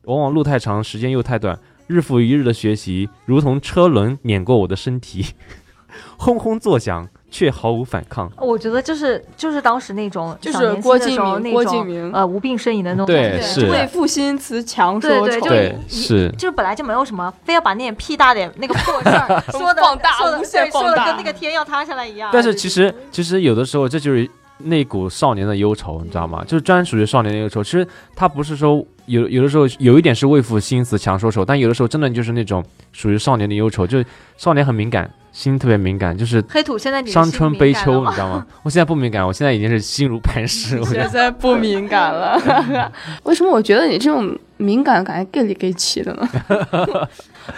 往往路太长，时间又太短。日复一日的学习，如同车轮碾过我的身体，(laughs) 轰轰作响，却毫无反抗。我觉得就是就是当时那种就是郭敬明郭那种敬明呃无病呻吟的那种感觉，对是为赋新词强说愁。对对就是就是本来就没有什么，非要把那点屁大点那个破事儿 (laughs) 说的放大说的无限放大的跟那个天要塌下来一样。但是其实其实有的时候这就是那股少年的忧愁，你知道吗？就是专属于少年的忧愁。其实他不是说有有的时候有一点是为赋新词强说愁，但有的时候真的就是那种属于少年的忧愁，就是少年很敏感，心特别敏感，就是黑土现在你伤春悲秋，你知道吗？(laughs) 我现在不敏感，我现在已经是心如磐石。(laughs) 我现在不敏感了，(laughs) 为什么我觉得你这种敏感感觉 gay 里 gay 气的呢？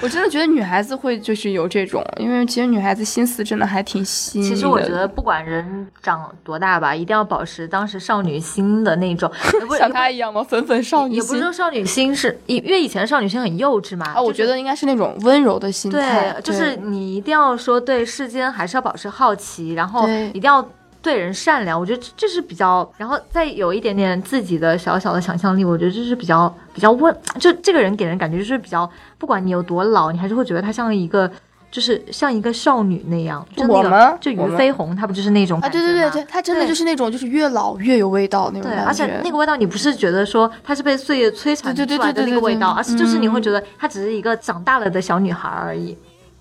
我真的觉得女孩子会就是有这种，因为其实女孩子心思真的还挺细。其实我觉得不管人长多大吧，一定要保持当时少女心的那种，(laughs) 不像她一样吗？粉粉少女心也不是说少女心是，因因为以前的少女心很幼稚嘛。啊，我就是觉得应该是那种温柔的心态对，，就是你一定要说对世间还是要保持好奇，然后一定要对人善良。我觉得这这是比较，然后再有一点点自己的小小的想象力，我觉得这是比较比较温。就这个人给人感觉就是比较，不管你有多老，你还是会觉得他像一个。就是像一个少女那样，就那个我们就俞飞鸿，她不就是那种啊，感觉吗对对对对，她真的就是那种就是越老越有味道那种对，感觉，而且那个味道，你不是觉得说她是被岁月摧残出来的对对对那个味道，而是就是你会嗯觉得她只是一个长大了的小女孩而已，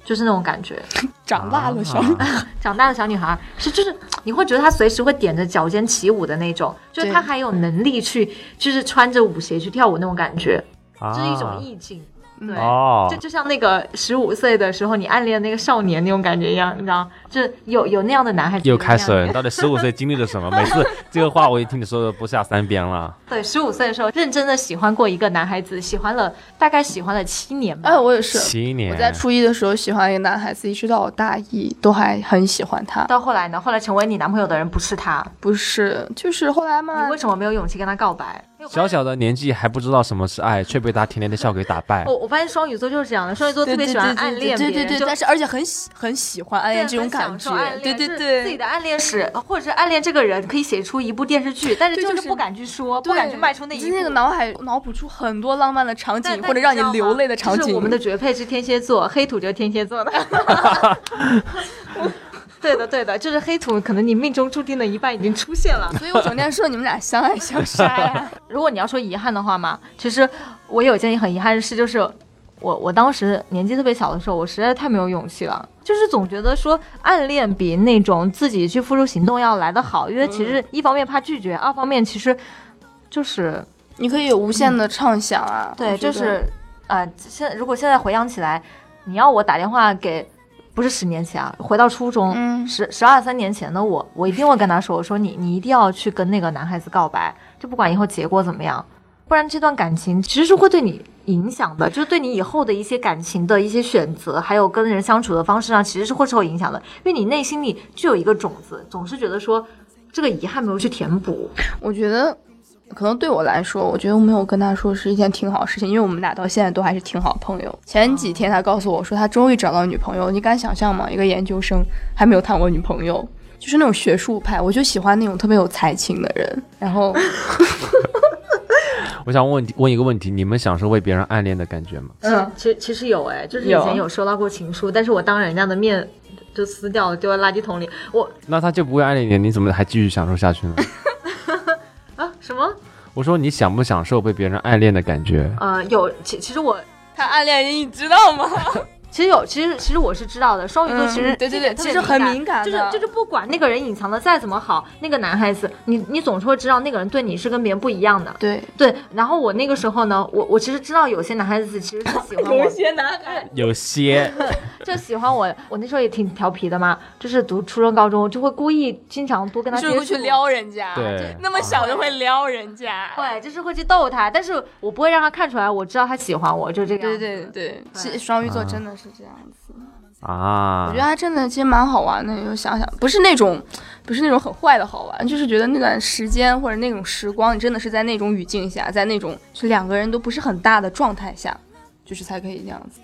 就是那种感觉。长大的小啊 (laughs) 长大的小女孩是就是你会觉得她随时会踮着脚尖起舞的那种，就是她还有能力去就是穿着舞鞋去跳舞那种感觉，啊这是一种意境。对，哦就，就像那个十五岁的时候你暗恋那个少年那种感觉一样，你知道，就有有那样的男孩子又开始到底 (laughs) 十五岁经历了什么？每次 (laughs) 这个话我已经听你说的不下三遍了。对，十五岁的时候认真的喜欢过一个男孩子，喜欢了大概喜欢了七年吧。哎，我也是。七年，我在初一的时候喜欢一个男孩子，一直到我大一都还很喜欢他。到后来呢？后来成为你男朋友的人不是他，不是，就是后来嘛你为，什么没有勇气跟他告白？小小的年纪还不知道什么是爱，却被他甜甜的笑给打败。我我发现双鱼座就是这样的，双鱼座特别喜欢暗恋别人，对对对，就但是而且很喜很喜欢暗恋这种感觉，对对对自己。的暗恋史或者是暗恋这个人，可以写出一部电视剧，但是就是不敢去说，不敢去迈出那一步。那个脑海脑补出很多浪漫的场景，或者让你流泪的场景。就是我们的绝配是天蝎座，黑土就是天蝎座的。(laughs) 对的，对的，(laughs) 就是黑土，可能你命中注定的一半已经出现了。所以我整天说你们俩相爱相杀呀。(laughs) 如果你要说遗憾的话嘛，其实我有一件很遗憾的事，就是我我当时年纪特别小的时候，我实在太没有勇气了，就是总觉得说暗恋比那种自己去付出行动要来得好，因为其实一方面怕拒绝，二方面其实就是你可以有无限的畅想啊。对，就是呃，现如果现在回想起来，你要我打电话给。不是十年前啊，回到初中，嗯。十十二三年前的我，我一定会跟他说，我说你你一定要去跟那个男孩子告白，就不管以后结果怎么样，不然这段感情其实是会对你影响的，就是对你以后的一些感情的一些选择，还有跟人相处的方式上，其实是会受影响的，因为你内心里就有一个种子，总是觉得说这个遗憾没有去填补，我觉得可能对我来说，我觉得我没有跟他说是一件挺好的事情，因为我们俩到现在都还是挺好的朋友。前几天他告诉我说他终于找到女朋友，你敢想象吗？一个研究生还没有谈过女朋友，就是那种学术派，我就喜欢那种特别有才情的人。然后 (laughs) 我想问问一个问题：你们享受为别人暗恋的感觉吗？嗯，其实其实有哎，就是以前有收到过情书，但是我当人家的面就撕掉了，丢在垃圾桶里。我那他就不会暗恋你，你怎么还继续享受下去呢？(laughs) 啊什么？我说你享不享受被别人暗恋的感觉？呃，有其其实我他暗恋你，你知道吗？(laughs) 其实有，其实其实我是知道的。双鱼座嗯其实、对对对其实很敏感就是就是不管那个人隐藏的再怎么好，那个男孩子，你你总是会知道那个人对你是跟别人不一样的。对，对，然后我那个时候呢，我我其实知道有些男孩子其实是喜欢我，些男孩有些 (laughs) 就喜欢我。我那时候也挺调皮的嘛，就是读初中、高中就会故意经常多跟他接触，就会去撩人家，对就那么小就会撩人家。会就是会去逗他，但是我不会让他看出来，我知道他喜欢我，就这个样子。对对对，是双鱼座真的是这样子。啊我觉得，他真的其实蛮好玩的。就想想，不是那种，不是那种很坏的好玩，就是觉得那段时间或者那种时光，你真的是在那种语境下，在那种是两个人都不是很大的状态下，就是才可以这样子。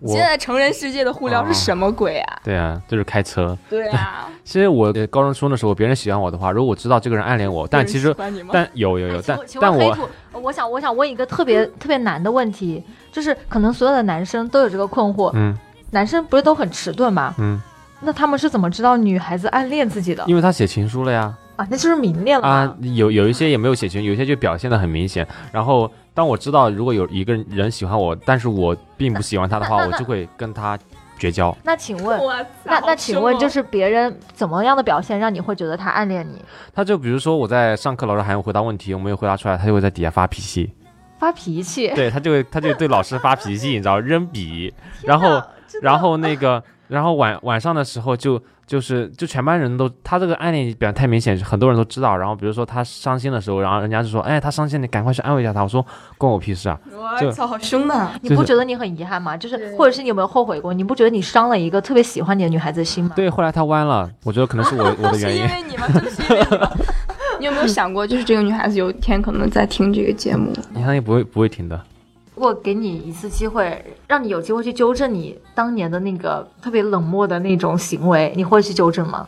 我现在成人世界的互撩是什么鬼啊？对啊，就是开车。对啊，(laughs) 其实我呃高中、初中的时候，别人喜欢我的话，如果我知道这个人暗恋我，但其实？但有有有，但但我我想我想问一个特别特别难的问题，就是可能所有的男生都有这个困惑，嗯男生不是都很迟钝吗？嗯，那他们是怎么知道女孩子暗恋自己的因为他写情书了呀啊？那就是明恋了啊，有有一些也没有写情，有一些就表现的很明显。然后当我知道如果有一个人喜欢我，但是我并不喜欢他的话，(laughs) 我就会跟他绝交。那请问，那那请问，就是别人怎么样的表现让你会觉得他暗恋你？他就比如说我在上课，老师喊我回答问题，我没有回答出来，他就会在底下发脾气。发脾气，对他就会他就对老师发脾气，你知道扔笔，然后然后那个然后晚晚上的时候就就是就全班人都他这个暗恋表现太明显，很多人都知道。然后比如说他伤心的时候，然后人家就说，哎，他伤心，你赶快去安慰一下他。我说关我屁事啊！我操，好凶呐！你不觉得你很遗憾吗？就是或者是你有没有后悔过？你不觉得你伤了一个特别喜欢你的女孩子的心吗？对，后来他弯了，我觉得可能是我 (laughs) 我的原因因。为你吗？真的是因为你吗？(laughs) 你有没有想过，就是这个女孩子有一天可能在听这个节目？你相信不会不会停的。如果给你一次机会，让你有机会去纠正你当年的那个特别冷漠的那种行为，你会去纠正吗？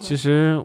其实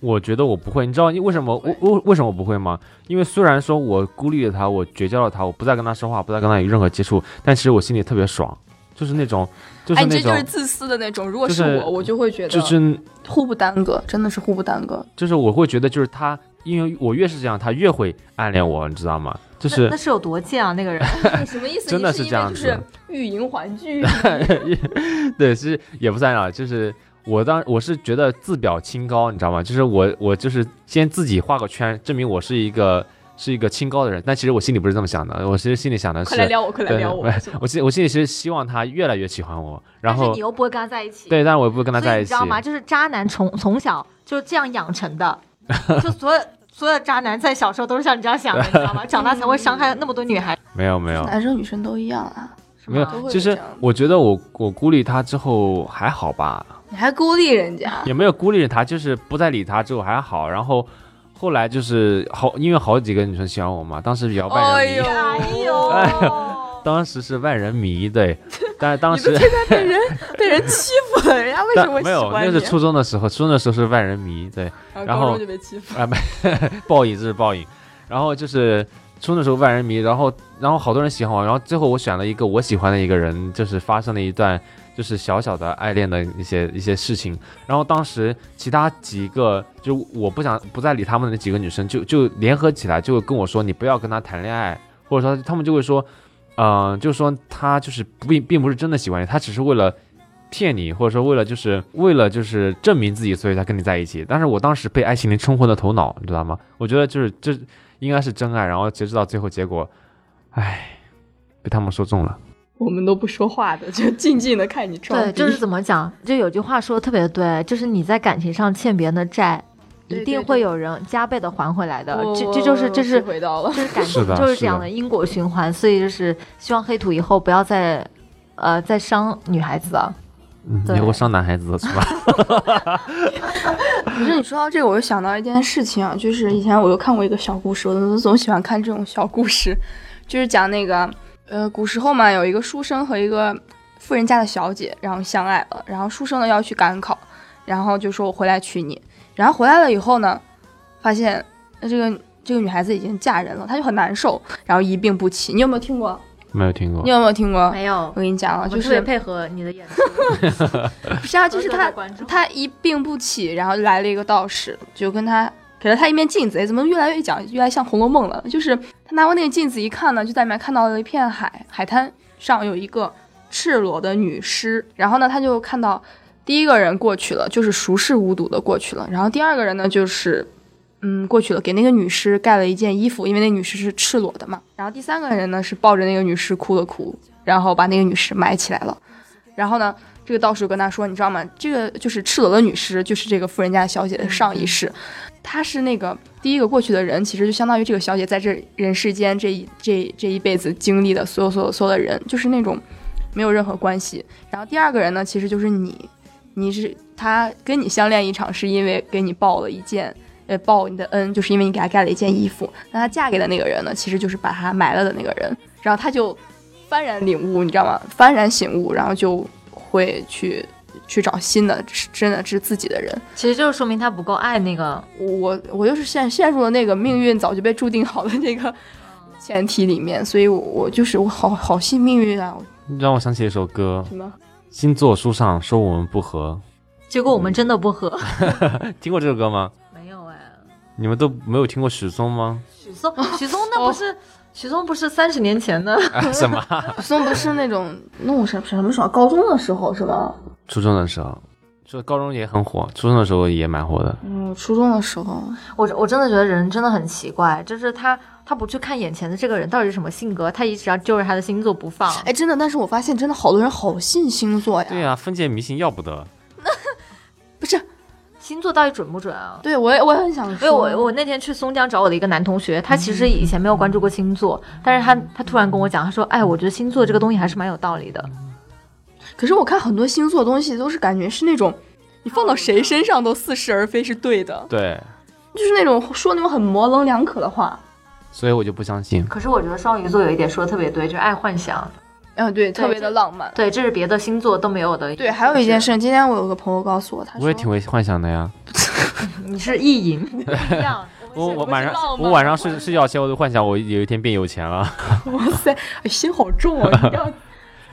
我觉得我不会，你知道为什么我我为什么我不会吗？因为虽然说我孤立了他，我绝交了他，我不再跟他说话，不再跟他有任何接触，但其实我心里特别爽，就是那种就哎，是那种你这就是自私的那种。如果就是是我，我就会觉得就是互不耽搁，真的是互不耽搁。就是我会觉得就是他，因为我越是这样，他越会暗恋我，你知道吗？就是那那是有多贱啊，那个人！(laughs) 你什么意思？真的是是这样子就是欲迎还拒。(laughs) (laughs) 对，其实也不算啊，就是我当我是觉得自表清高，你知道吗？就是我我就是先自己画个圈，证明我是一个是一个清高的人，但其实我心里不是这么想的，我其实心里想的是快，来撩我，快来对撩我！我心我心里是希望他越来越喜欢我，然后你又不会跟他在一起，对，但是我也不会跟他在一起你知，道吗？就是渣男从从小就是这样养成的，就所有所有渣男在小时候都是像你这样想的，你知道吗？(laughs) 长大才会伤害那么多女孩，没有没有。男生女生都一样啊。没有其实我觉得我我孤立他之后还好吧，你还孤立人家，也没有孤立他，就是不再理他之后还好，然后后来就是好，因为好几个女生喜欢我嘛，当时比较万人迷，(laughs) 哎呦，哎呦，哎当时是万人迷，对，但是当时你现在被人被人欺负了，人家为什么没有，喜欢你？那是初中的时候，初中的时候是万人迷，对，然后就被欺负。啊没 (laughs) 报应，这是报应，然后就是。初中的时候万人迷，然后然后好多人喜欢我，然后最后我选了一个我喜欢的一个人，就是发生了一段就是小小的爱恋的一些一些事情。然后当时其他几个就我不想不再理他们的那几个女生，就就联合起来就跟我说你不要跟他谈恋爱，或者说他们就会说，嗯、就是说他就是并并不是真的喜欢你，他只是为了骗你，或者说为了就是为了就是证明自己，所以才跟你在一起。但是我当时被爱情里冲昏了头脑，你知道吗？我觉得就是这应该是真爱，然后截止到最后结果，唉，被他们说中了。我们都不说话的，就静静的看你装对，就是怎么讲，就有句话说的特别对，就是你在感情上欠别人的债，对对一定会有人加倍的还回来的。我这这就是这是回到了。就是感情就是这样的因果循环，所以就是希望黑土以后不要再呃再伤女孩子了。以后伤男孩子是吧？(laughs) 不是你说到这个，我就想到一件事情啊，就是以前我就看过一个小故事，我总总喜欢看这种小故事，(laughs) 就是讲那个呃，古时候嘛，有一个书生和一个富人家的小姐，然后相爱了，然后书生呢要去赶考，然后就说我回来娶你，然后回来了以后呢，发现呃这个这个女孩子已经嫁人了，他就很难受，然后一病不起。你有没有听过？没有听过你。有没有听过？没有我，跟你讲啊，就是特别配合你的演出，(laughs) 不是啊，就是他他一病不起，然后来了一个道士，就跟他给了他一面镜子。哎，怎么越来越讲越来越像《红楼梦》了？就是他拿过那个镜子一看呢，就在里面看到了一片海，海滩上有一个赤裸的女尸。然后呢，他就看到第一个人过去了，就是熟视无睹的过去了。然后第二个人呢，就是嗯过去了，给那个女尸盖了一件衣服，因为那女尸是赤裸的嘛。然后第三个人呢，是抱着那个女尸哭了哭，然后把那个女尸埋起来了。然后呢，这个道士跟他说：“你知道吗？这个就是赤裸的女尸，就是这个富人家小姐的上一世，她是那个第一个过去的人，其实就相当于这个小姐在这人世间这一这这一辈子经历的所有所有所有的人，就是那种没有任何关系。然后第二个人呢，其实就是你，你是他跟你相恋一场，是因为给你报了一件。”呃，报你的恩，就是因为你给他盖了一件衣服。那她嫁给的那个人呢，其实就是把他埋了的那个人。然后他就幡然领悟，你知道吗？幡然醒悟，然后就会去去找新的，是真的是自己的人。其实就是说明他不够爱那个。我我就是陷陷入了那个命运早就被注定好的那个前提里面，所以我我就是我好好信命运啊！让我想起一首歌，什么？星座书上说我们不合，结果我们真的不合。(laughs) 听过这首歌吗？你们都没有听过许嵩吗？许嵩，(laughs) 许嵩那不是许嵩不是三十年前的？哎什么？许嵩不是那种那我什什么时候？高中的时候是吧？初中的时候，就高中也很火，初中的时候也蛮火的。嗯，初中的时候。我我真的觉得人真的很奇怪，就是他他不去看眼前的这个人到底是什么性格，他一直要揪着他的星座不放。哎，真的，但是我发现真的好多人好信星座呀。对呀、封建迷信要不得。星座到底准不准啊？对我也我也很想因为说，我我那天去松江找我的一个男同学，他其实以前没有关注过星座，但是他他突然跟我讲，他说，哎，我觉得星座这个东西还是蛮有道理的。可是我看很多星座东西都是感觉是那种，你放到谁身上都似是而非，是对的，对，就是那种说那种很模棱两可的话。所以我就不相信。可是我觉得双鱼座有一点说的特别对，就是爱幻想。嗯，对，特别的浪漫。对，这是别的星座都没有的。对，还有一件，事，今天我有个朋友告诉我，他说我也挺会幻想的呀。(laughs) 你是意淫，(laughs) 不一样。(laughs) 我我晚上我晚上睡睡觉前我就幻想我有一天变有钱了，哇塞，哎心好重啊，一定要。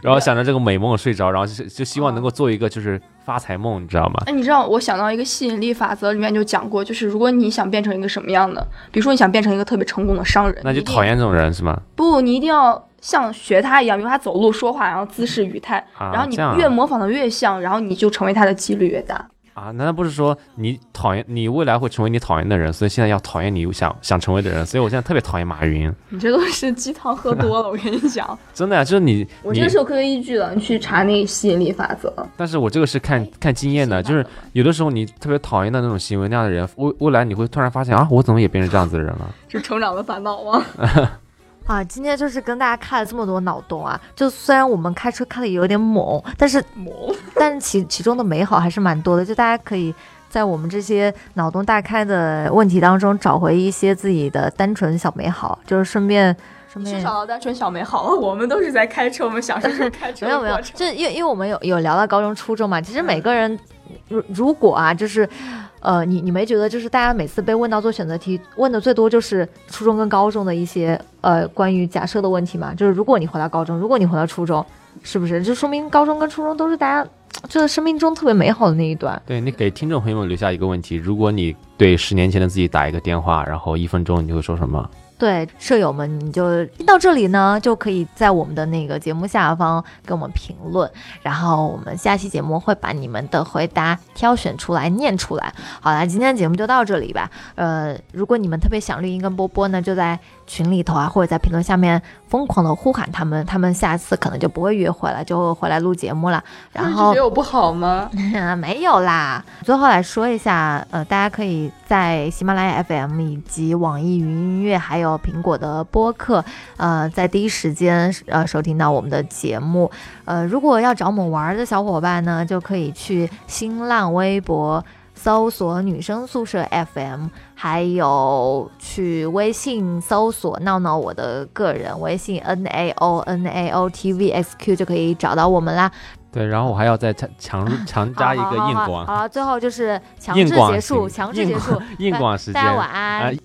然后想着这个美梦睡着，然后就就希望能够做一个就是发财梦，你知道吗？哎，你知道我想到一个吸引力法则里面就讲过，就是如果你想变成一个什么样的，比如说你想变成一个特别成功的商人，那就讨厌这种人是吗？不，你一定要像学他一样，比如他走路、说话，然后姿势、语态，啊，然后你越模仿的越像，然后你就成为他的几率越大。啊，难道不是说你讨厌你未来会成为你讨厌的人，所以现在要讨厌你想想成为的人？所以我现在特别讨厌马云，你这都是鸡汤喝多了，(laughs) 我跟你讲，真的呀，就是你你我这个是有科学依据的，你去查那个吸引力法则。但是我这个是看看经验的，就是有的时候你特别讨厌的那种行为那样的人，未未来你会突然发现啊，我怎么也变成这样子的人了？(laughs) 是成长的烦恼吗？(laughs) 啊，今天就是跟大家开了这么多脑洞啊！就虽然我们开车开的有点猛，但是猛，(laughs) 但是其其中的美好还是蛮多的。就大家可以在我们这些脑洞大开的问题当中找回一些自己的单纯小美好，就是顺便顺便是找到单纯小美好。我们都是在开车，我们享受着开车 (laughs) 没有没有，就因为因为我们有有聊到高中、初中嘛，其实每个人如如果啊，就是，呃，你你没觉得就是大家每次被问到做选择题，问的最多就是初中跟高中的一些呃关于假设的问题嘛？就是如果你回到高中，如果你回到初中，是不是就说明高中跟初中都是大家就是生命中特别美好的那一段？对你给听众朋友们留下一个问题：如果你对十年前的自己打一个电话，然后一分钟，你会说什么？对舍友们，你就听到这里呢，就可以在我们的那个节目下方给我们评论，然后我们下期节目会把你们的回答挑选出来念出来。好啦，今天的节目就到这里吧。呃，如果你们特别想绿茵跟波波呢，就在群里头啊，或者在评论下面疯狂的呼喊他们，他们下次可能就不会约会了，就会回来录节目了。然后觉得我不好吗？(laughs) 没有啦。最后来说一下，呃，大家可以在喜马拉雅 FM 以及网易云音乐，还有苹果的播客，呃，在第一时间呃收听到我们的节目。呃，如果要找我们玩的小伙伴呢，就可以去新浪微博。搜索女生宿舍 FM，还有去微信搜索闹闹我的个人微信 N A O N A O T V X Q 就可以找到我们啦。对，然后我还要再强强 (laughs) 强加一个硬广。好了，最后就是强制结束，强制结束，(laughs) 硬广时间。大家晚安。